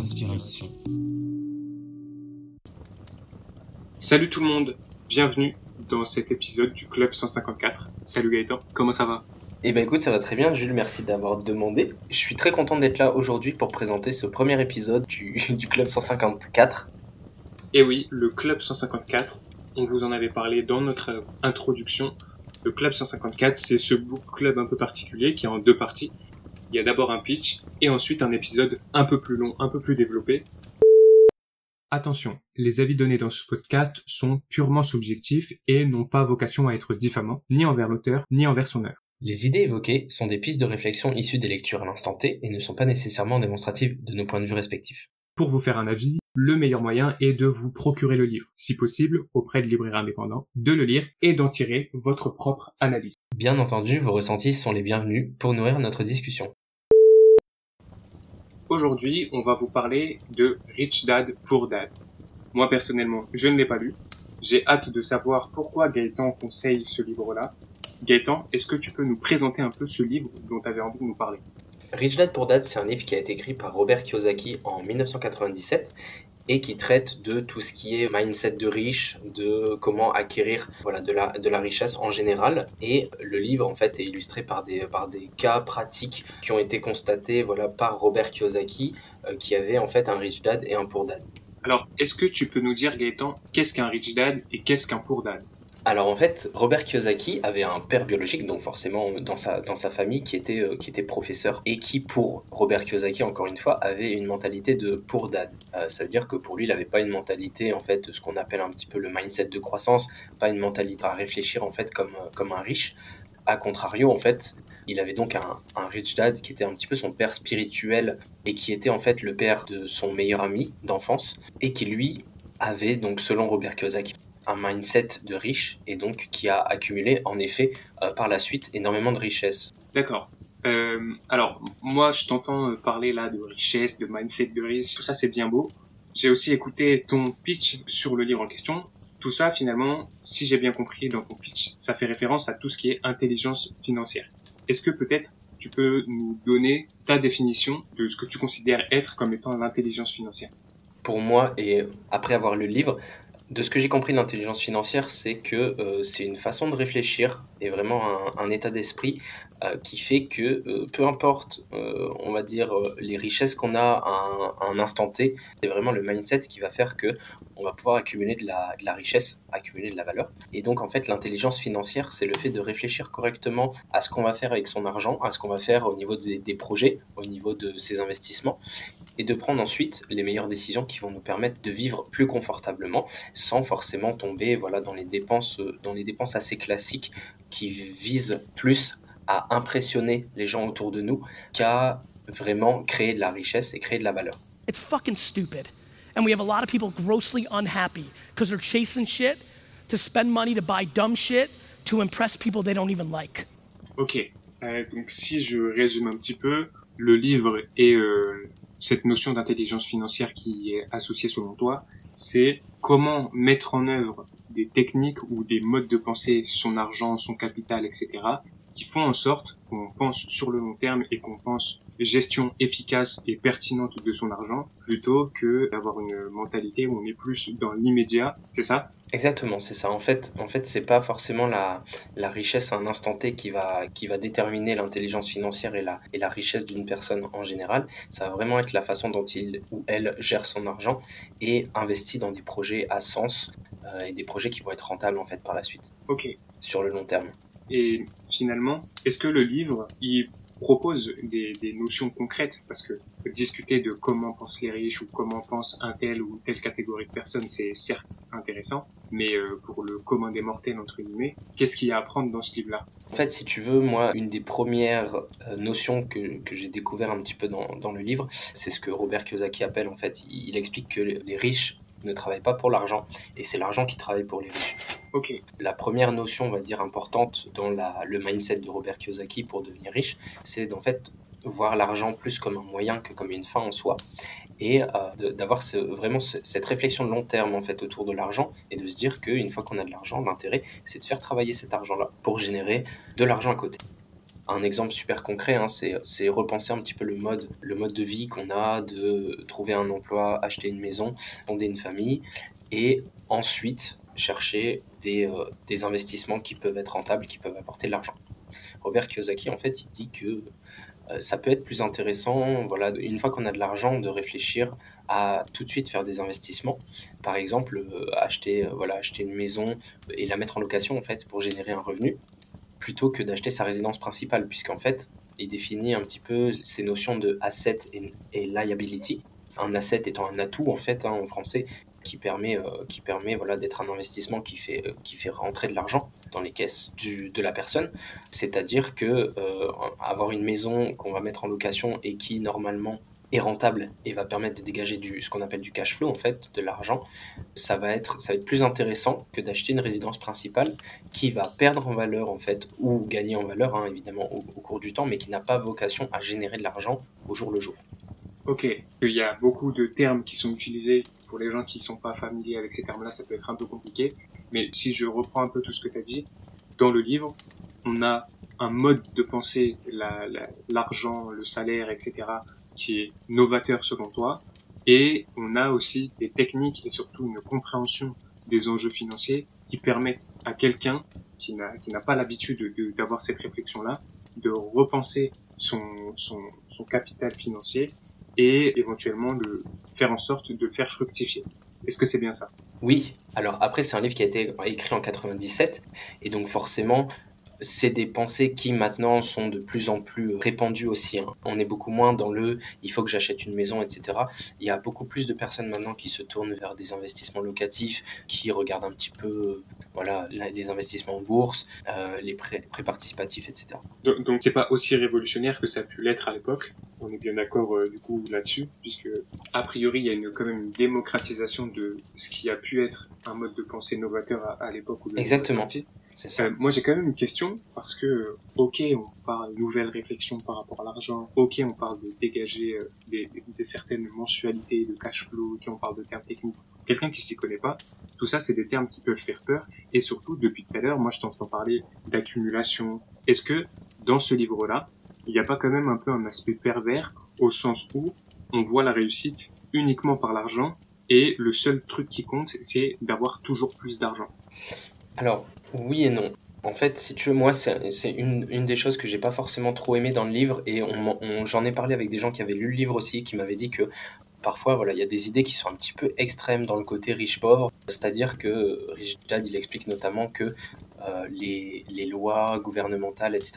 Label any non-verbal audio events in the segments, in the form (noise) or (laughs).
Inspiration. Salut tout le monde, bienvenue dans cet épisode du Club 154. Salut Gaëtan, comment ça va? Eh ben écoute, ça va très bien, Jules, merci d'avoir demandé. Je suis très content d'être là aujourd'hui pour présenter ce premier épisode du, (laughs) du Club 154. Et oui, le Club 154, on vous en avait parlé dans notre introduction. Le Club 154, c'est ce book club un peu particulier qui est en deux parties. Il y a d'abord un pitch et ensuite un épisode un peu plus long, un peu plus développé. Attention, les avis donnés dans ce podcast sont purement subjectifs et n'ont pas vocation à être diffamants, ni envers l'auteur, ni envers son œuvre. Les idées évoquées sont des pistes de réflexion issues des lectures à l'instant T et ne sont pas nécessairement démonstratives de nos points de vue respectifs. Pour vous faire un avis, le meilleur moyen est de vous procurer le livre, si possible auprès de libraires indépendants, de le lire et d'en tirer votre propre analyse. Bien entendu, vos ressentis sont les bienvenus pour nourrir notre discussion. Aujourd'hui, on va vous parler de Rich Dad Poor Dad. Moi personnellement, je ne l'ai pas lu. J'ai hâte de savoir pourquoi Gaëtan conseille ce livre-là. Gaëtan, est-ce que tu peux nous présenter un peu ce livre dont tu avais envie de nous parler? Rich Dad Poor Dad, c'est un livre qui a été écrit par Robert Kiyosaki en 1997 et qui traite de tout ce qui est mindset de riche, de comment acquérir voilà, de, la, de la richesse en général. Et le livre, en fait, est illustré par des, par des cas pratiques qui ont été constatés voilà, par Robert Kiyosaki, euh, qui avait en fait un rich dad et un poor dad. Alors, est-ce que tu peux nous dire, Gaëtan, qu'est-ce qu'un rich dad et qu'est-ce qu'un poor dad? Alors en fait, Robert Kiyosaki avait un père biologique, donc forcément dans sa, dans sa famille, qui était, euh, qui était professeur, et qui pour Robert Kiyosaki, encore une fois, avait une mentalité de pour dad. Euh, ça veut dire que pour lui, il n'avait pas une mentalité, en fait, ce qu'on appelle un petit peu le mindset de croissance, pas une mentalité à réfléchir, en fait, comme, comme un riche. A contrario, en fait, il avait donc un, un, rich dad qui était un petit peu son père spirituel et qui était en fait le père de son meilleur ami d'enfance et qui lui avait donc selon Robert Kiyosaki un mindset de riche et donc qui a accumulé en effet euh, par la suite énormément de richesses. D'accord. Euh, alors moi je t'entends parler là de richesse, de mindset de riche, tout ça c'est bien beau. J'ai aussi écouté ton pitch sur le livre en question. Tout ça finalement, si j'ai bien compris dans ton pitch, ça fait référence à tout ce qui est intelligence financière. Est-ce que peut-être tu peux nous donner ta définition de ce que tu considères être comme étant l'intelligence financière? Pour moi, et après avoir lu le livre, de ce que j'ai compris de l'intelligence financière, c'est que euh, c'est une façon de réfléchir et vraiment un, état d'esprit euh, qui fait que euh, peu importe, on va dire, les richesses qu'on a à un, instant T, c'est vraiment le mindset qui va faire que on va pouvoir accumuler de la, richesse, accumuler de la valeur. Et donc en fait, l'intelligence financière, c'est le fait de réfléchir correctement à ce qu'on va faire avec son argent, à ce qu'on va faire au niveau des, projets, au niveau de ses investissements, et de prendre ensuite les meilleures décisions qui vont nous permettre de vivre plus confortablement sans forcément tomber voilà dans les dépenses dans les dépenses assez classiques qui visent plus à impressionner les gens autour de nous qu'à vraiment créer de la richesse et créer de la valeur. It's fucking stupid. And we have a lot of people grossly unhappy because they're chasing shit to spend money to buy dumb shit to impress people they don't even like. Ok. Euh, donc si je résume un petit peu, le livre et euh, cette notion d'intelligence financière qui est associée selon toi, c'est comment mettre en œuvre des techniques ou des modes de pensée, son argent, son capital, etc., qui font en sorte qu'on pense sur le long terme et qu'on pense gestion efficace et pertinente de son argent plutôt que d'avoir une mentalité où on est plus dans l'immédiat, c'est ça? Exactement, c'est ça. En fait, en fait, c'est pas forcément la, la richesse à un instant T qui va, qui va déterminer l'intelligence financière et la, et la richesse d'une personne en général. Ça va vraiment être la façon dont il ou elle gère son argent et investit dans des projets à sens euh, et des projets qui vont être rentables en fait par la suite. Ok. Sur le long terme. Et finalement, est-ce que le livre, il propose des, notions concrètes? Parce que discuter de comment pensent les riches ou comment pense un tel ou telle catégorie de personnes, c'est certes intéressant, mais euh, pour le commun des mortels entre guillemets, qu'est-ce qu'il y a à apprendre dans ce livre-là? En fait, si tu veux, moi, une des premières euh, notions que, j'ai découvert un petit peu dans, dans le livre, c'est ce que Robert Kiyosaki appelle en fait, il explique que les riches ne travaillent pas pour l'argent et c'est l'argent qui travaille pour les riches. La première notion, on va dire, importante dans le mindset de Robert Kiyosaki pour devenir riche, c'est d'en fait voir l'argent plus comme un moyen que comme une fin en soi et euh, d'avoir vraiment ce, cette réflexion de long terme en fait autour de l'argent et de se dire qu'une fois qu'on a de l'argent, l'intérêt c'est de faire travailler cet argent-là pour générer de l'argent à côté. un exemple super concret, hein, c'est repenser un petit peu le mode de vie qu'on a, de trouver un emploi, acheter une maison, fonder une famille, et ensuite chercher des, euh, des investissements qui peuvent être rentables, qui peuvent apporter de l'argent. Robert Kiyosaki, en fait, il dit que euh, ça peut être plus intéressant, voilà, une fois qu'on a de l'argent, de réfléchir à tout de suite faire des investissements. Par exemple, euh, acheter, voilà, acheter une maison et la mettre en location en fait pour générer un revenu, plutôt que d'acheter sa résidence principale, puisqu'en fait, il définit un petit peu ces notions de asset et, liability. Un asset étant un atout en fait hein, en français qui permet, euh, qui permet voilà, d'être un investissement qui fait, euh, qui fait rentrer de l'argent dans les caisses du, de la personne. C'est-à-dire que euh, avoir une maison qu'on va mettre en location et qui normalement est rentable et va permettre de dégager ce qu'on appelle du cash flow, en fait, de l'argent, ça va être, ça va être plus intéressant que d'acheter une résidence principale qui va perdre en valeur, en fait, ou gagner en valeur, hein, évidemment, au, cours du temps, mais qui n'a pas vocation à générer de l'argent au jour le jour. Ok, il y a beaucoup de termes qui sont utilisés pour les gens qui sont pas familiers avec ces termes-là, ça peut être un peu compliqué. Mais si je reprends un peu tout ce que tu as dit, dans le livre, on a un mode de penser, l'argent, le salaire, etc., qui est novateur selon toi. Et on a aussi des techniques et surtout une compréhension des enjeux financiers qui permettent à quelqu'un qui n'a pas l'habitude d'avoir cette réflexion-là, de repenser son capital financier et éventuellement de faire en sorte de faire fructifier. Est-ce que c'est bien ça? Oui. Alors après, c'est un livre qui a été écrit en 97 et donc forcément, c'est des pensées qui maintenant sont de plus en plus répandues aussi. Hein. On est beaucoup moins dans le il faut que j'achète une maison, etc. Il y a beaucoup plus de personnes maintenant qui se tournent vers des investissements locatifs, qui regardent un petit peu voilà, les investissements en bourse, euh, les prêts, participatifs, etc. Donc, donc c'est pas aussi révolutionnaire que ça a pu l'être à l'époque? On est bien d'accord euh, du coup là-dessus, puisque a priori il y a une, quand même une démocratisation de ce qui a pu être un mode de pensée novateur à, l'époque où le Exactement. Euh, moi, j'ai quand même une question parce que, ok, on parle de nouvelles réflexions par rapport à l'argent, ok, on parle de dégager euh, des, des, certaines mensualités de cash flow, ok, on parle de termes techniques. Quelqu'un qui s'y connaît pas, tout ça, c'est des termes qui peuvent faire peur. Et surtout, depuis tout à l'heure, moi, je t'entends parler d'accumulation. Est-ce que dans ce livre-là, il n'y a pas quand même un peu un aspect pervers au sens où on voit la réussite uniquement par l'argent et le seul truc qui compte, c'est d'avoir toujours plus d'argent. Alors, oui et non. En fait, si tu veux, moi, c'est une, des choses que j'ai pas forcément trop aimé dans le livre, et j'en ai parlé avec des gens qui avaient lu le livre aussi, qui m'avaient dit que parfois, voilà, il y a des idées qui sont un petit peu extrêmes dans le côté riche-pauvre. C'est-à-dire que Rich Dad, il explique notamment que euh, les, lois gouvernementales, etc.,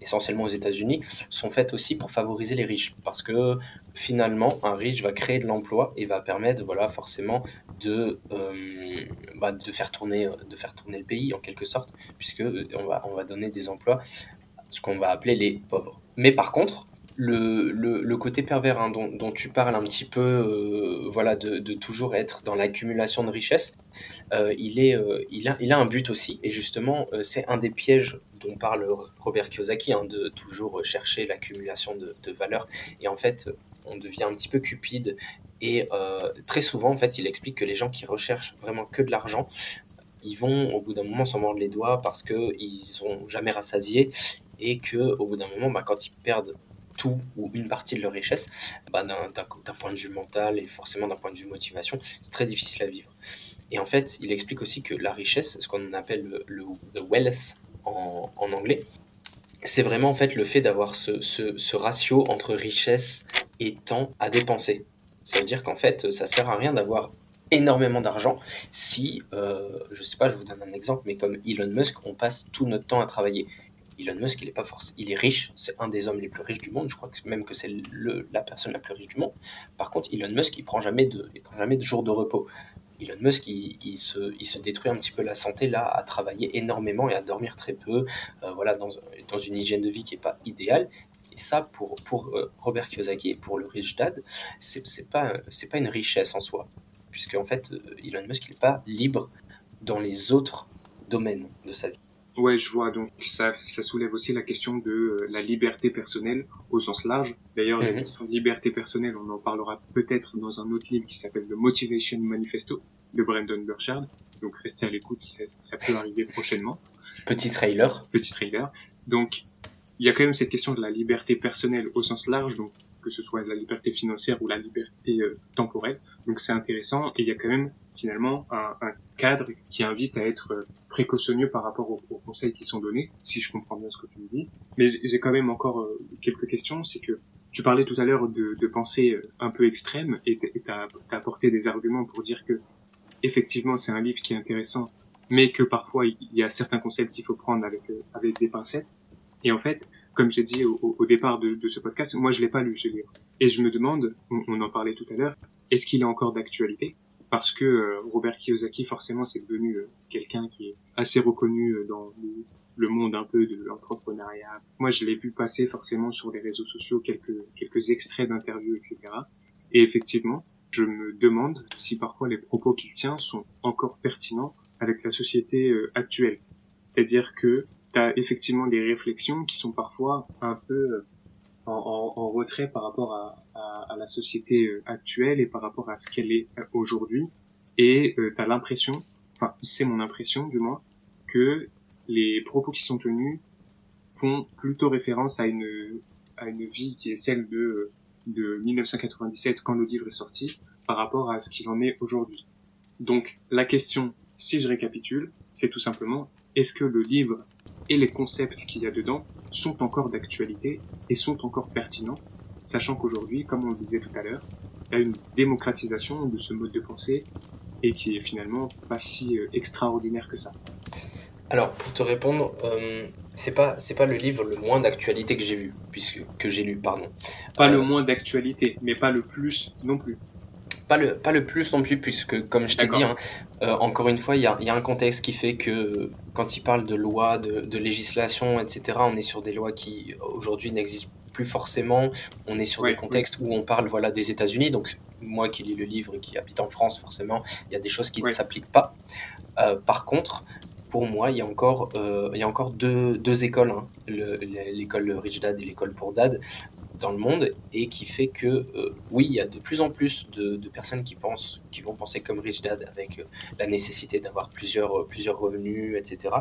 essentiellement aux États-Unis, sont faites aussi pour favoriser les riches. Parce que finalement, un riche va créer de l'emploi et va permettre, voilà, forcément, de, euh, bah, de, faire tourner, de faire tourner le pays en quelque sorte, puisque euh, on va, on va donner des emplois, ce qu'on va appeler les pauvres. Mais par contre, le, le, côté pervers hein, dont, tu parles un petit peu, euh, voilà, de, toujours être dans l'accumulation de richesses, euh, il, est, euh, il, a, un but aussi, et justement, c'est un des pièges dont parle Robert Kiyosaki, hein, de toujours chercher l'accumulation de, de valeur. Et en fait, on devient un petit peu cupide. Et euh, très souvent, en fait, il explique que les gens qui recherchent vraiment que de l'argent, ils vont au bout d'un moment s'en mordre les doigts parce qu'ils sont jamais rassasiés et que au bout d'un moment, bah, quand ils perdent tout ou une partie de leur richesse, bah, d'un point de vue mental et forcément d'un point de vue motivation, c'est très difficile à vivre. Et en fait, il explique aussi que la richesse, ce qu'on appelle le, the wealth en, anglais, c'est vraiment en fait le fait d'avoir ce, ce, ratio entre richesse et temps à dépenser. Ça veut dire qu'en fait, ça sert à rien d'avoir énormément d'argent si, euh, je sais pas, je vous donne un exemple, mais comme Elon Musk, on passe tout notre temps à travailler. Elon Musk, il est pas forcément, il est riche, c'est un des hommes les plus riches du monde. Je crois même que c'est la personne la plus riche du monde. Par contre, Elon Musk, il prend jamais de, il prend jamais de jours de repos. Elon Musk, il, se, détruit un petit peu la santé là, à travailler énormément et à dormir très peu, euh, voilà, dans, une hygiène de vie qui n'est pas idéale. Et ça, pour, euh, Robert Kiyosaki et pour le rich dad, c'est pas, c'est pas une richesse en soi, puisque en fait, euh, Elon Musk, n'est pas libre dans les autres domaines de sa vie. Ouais, je vois. Donc ça, ça soulève aussi la question de euh, la liberté personnelle au sens large. D'ailleurs, la mhm. question de liberté personnelle, on en parlera peut-être dans un autre livre qui s'appelle The Motivation Manifesto de Brandon Burchard. Donc restez à l'écoute, ça, ça peut arriver prochainement. Petit trailer. Petit trailer. Donc il y a quand même cette question de la liberté personnelle au sens large, donc que ce soit la liberté financière ou la liberté euh, temporelle. Donc c'est intéressant et il y a quand même finalement un, un cadre qui invite à être euh, précautionneux par rapport aux, aux, conseils qui sont donnés, si je comprends bien ce que tu me dis. Mais j'ai quand même encore euh, quelques questions. C'est que tu parlais tout à l'heure de, de pensée un peu extrême et tu as, apporté des arguments pour dire que effectivement c'est un livre qui est intéressant, mais que parfois il y a certains concepts qu'il faut prendre avec, avec des pincettes. Et en fait, comme j'ai dit au, au, départ de, de, ce podcast, moi je l'ai pas lu ce livre. Et je me demande, on, on en parlait tout à l'heure, est-ce qu'il est encore d'actualité? Parce que euh, Robert Kiyosaki, forcément, c'est devenu euh, quelqu'un qui est assez reconnu euh, dans le, monde un peu de l'entrepreneuriat. Moi, je l'ai vu passer forcément sur les réseaux sociaux quelques quelques extraits d'interviews, etc. Et effectivement, je me demande si parfois les propos qu'il tient sont encore pertinents avec la société actuelle. C'est-à-dire que tu as effectivement des réflexions qui sont parfois un peu en, en, en retrait par rapport à, à, à, la société actuelle et par rapport à ce qu'elle est aujourd'hui. Et euh, tu as l'impression, enfin c'est mon impression du moins, que les propos qui sont tenus font plutôt référence à une, à une vie qui est celle de, de 1997 quand le livre est sorti par rapport à ce qu'il en est aujourd'hui. Donc la question, si je récapitule, c'est tout simplement est-ce que le livre et les concepts qu'il y a dedans sont encore d'actualité et sont encore pertinents, sachant qu'aujourd'hui, comme on le disait tout à l'heure, il y a une démocratisation de ce mode de pensée et qui est finalement pas si euh, extraordinaire que ça. Alors, pour te répondre, euh, c'est pas c'est pas le livre le moins d'actualité que j'ai vu, puisque que j'ai lu, pardon. Pas euh, le moins d'actualité, mais pas le plus non plus pas le, pas le plus non plus, puisque comme je t'ai dit, hein, euh, encore une fois, il y a, y a, un contexte qui fait que quand il parle de loi, de, de, législation, etc., on est sur des lois qui aujourd'hui n'existent plus forcément. On est sur des contextes oui. où on parle voilà, des États-Unis. Donc, moi qui lis le livre et qui habite en France, forcément, il y a des choses qui ne s'appliquent pas. Euh, par contre, pour moi, il y a encore, euh, il y a encore deux, deux écoles, hein, l'école Rich Dad et l'école pour Dad, dans le monde, et qui fait que, euh, oui, il y a de plus en plus de, personnes qui pensent, qui vont penser comme Rich Dad, avec euh, la nécessité d'avoir plusieurs, euh, plusieurs revenus, etc.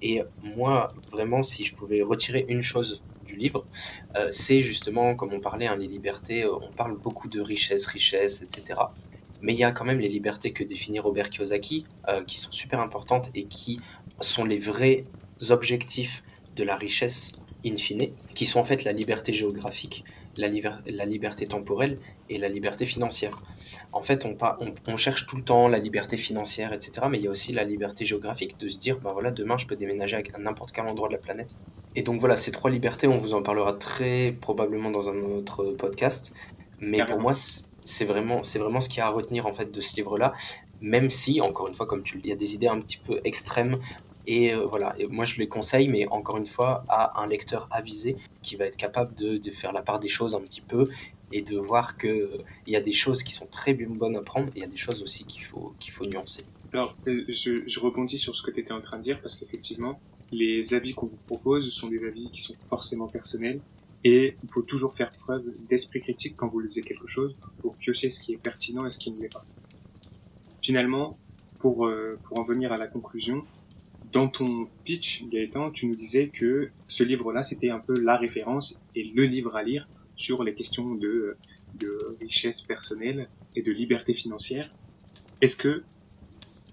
Et moi, vraiment, si je pouvais retirer une chose du livre, c'est justement, comme on parlait, hein, les libertés, on parle beaucoup de richesse, richesse, etc mais il y a quand même les libertés que définit Robert Kiyosaki, qui sont super importantes et qui sont les vrais objectifs de la richesse in fine, qui sont en fait la liberté géographique, la, la liberté temporelle et la liberté financière. En fait, on, on, on, cherche tout le temps la liberté financière, etc., mais il y a aussi la liberté géographique, de se dire, ben voilà, demain je peux déménager à n'importe quel endroit de la planète. Et donc voilà, ces trois libertés, on vous en parlera très probablement dans un autre podcast, mais pour moi, c'est vraiment, c'est vraiment ce qu'il y a à retenir en fait de ce livre-là, même si, encore une fois, comme tu le dis, il y a des idées un petit peu extrêmes. Et euh, voilà, et moi je les conseille, mais encore une fois, à un lecteur avisé qui va être capable de, de faire la part des choses un petit peu et de voir qu'il euh, y a des choses qui sont très bonnes à prendre et il y a des choses aussi qu'il faut, qu'il faut nuancer. Alors, euh, je, je rebondis sur ce que tu étais en train de dire parce qu'effectivement, les avis qu'on vous propose sont des avis qui sont forcément personnels et il faut toujours faire preuve d'esprit critique quand vous lisez quelque chose pour piocher ce qui est pertinent et ce qui ne l'est pas. Finalement, pour, euh, pour en venir à la conclusion, dans ton pitch, Gaëtan, tu nous disais que ce livre-là, c'était un peu la référence et le livre à lire sur les questions de, richesse personnelle et de liberté financière. Est-ce que,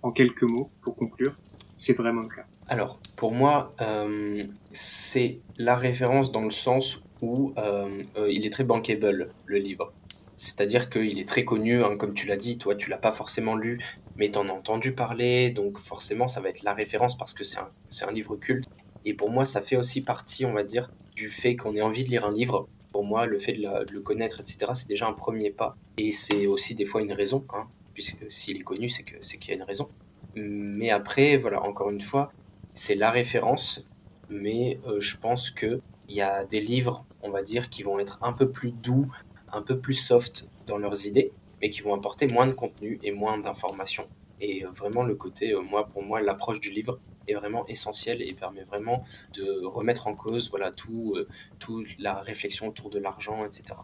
en quelques mots, pour conclure, c'est vraiment le cas? Alors, pour moi, euh, c'est la référence dans le sens où euh, euh, il est très bankable, le livre. C'est-à-dire qu'il est très connu, hein, comme tu l'as dit, toi tu l'as pas forcément lu, mais tu en as entendu parler, donc forcément ça va être la référence parce que c'est un, un livre culte. Et pour moi, ça fait aussi partie, on va dire, du fait qu'on ait envie de lire un livre. Pour moi, le fait de, le connaître, etc., c'est déjà un premier pas. Et c'est aussi des fois une raison, hein, puisque s'il est connu, c'est qu'il qu y a une raison. Mais après, voilà, encore une fois, c'est la référence, mais euh, je pense que il y a des livres, on va dire, qui vont être un peu plus doux, un peu plus soft dans leurs idées, mais qui vont apporter moins de contenu et moins d'informations. Et vraiment, le côté, euh, moi, pour moi, l'approche du livre est vraiment essentielle et permet vraiment de remettre en cause, voilà, tout, euh, tout la réflexion autour de l'argent, etc.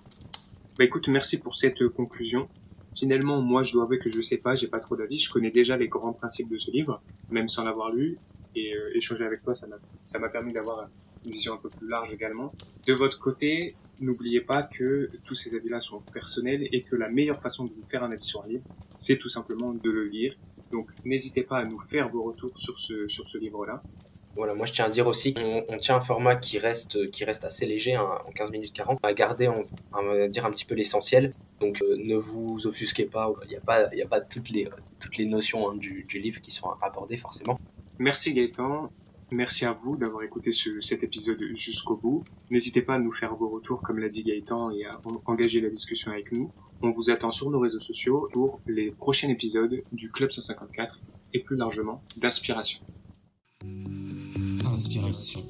Bah écoute, merci pour cette conclusion. Finalement, moi, je dois avouer que je sais pas, j'ai pas trop d'avis. Je connais déjà les grands principes de ce livre, même sans l'avoir lu. Et euh, échanger avec toi, ça m'a permis d'avoir une vision un peu plus large également. De votre côté, n'oubliez pas que tous ces avis-là sont personnels et que la meilleure façon de vous faire un avis sur un livre, c'est tout simplement de le lire. Donc n'hésitez pas à nous faire vos retours sur ce, sur ce livre-là. Voilà, moi je tiens à dire aussi qu'on on tient un format qui reste, qui reste assez léger, hein, en 15 minutes 40, à garder, on, à dire un petit peu l'essentiel. Donc euh, ne vous offusquez pas, il n'y a pas, il a pas toutes, les, toutes les notions hein, du, du livre qui sont abordées forcément. Merci Gaëtan. Merci à vous d'avoir écouté ce, cet épisode jusqu'au bout. N'hésitez pas à nous faire vos retours, comme l'a dit Gaëtan, et à engager la discussion avec nous. On vous attend sur nos réseaux sociaux pour les prochains épisodes du Club 154 et plus largement d'Inspiration. Inspiration.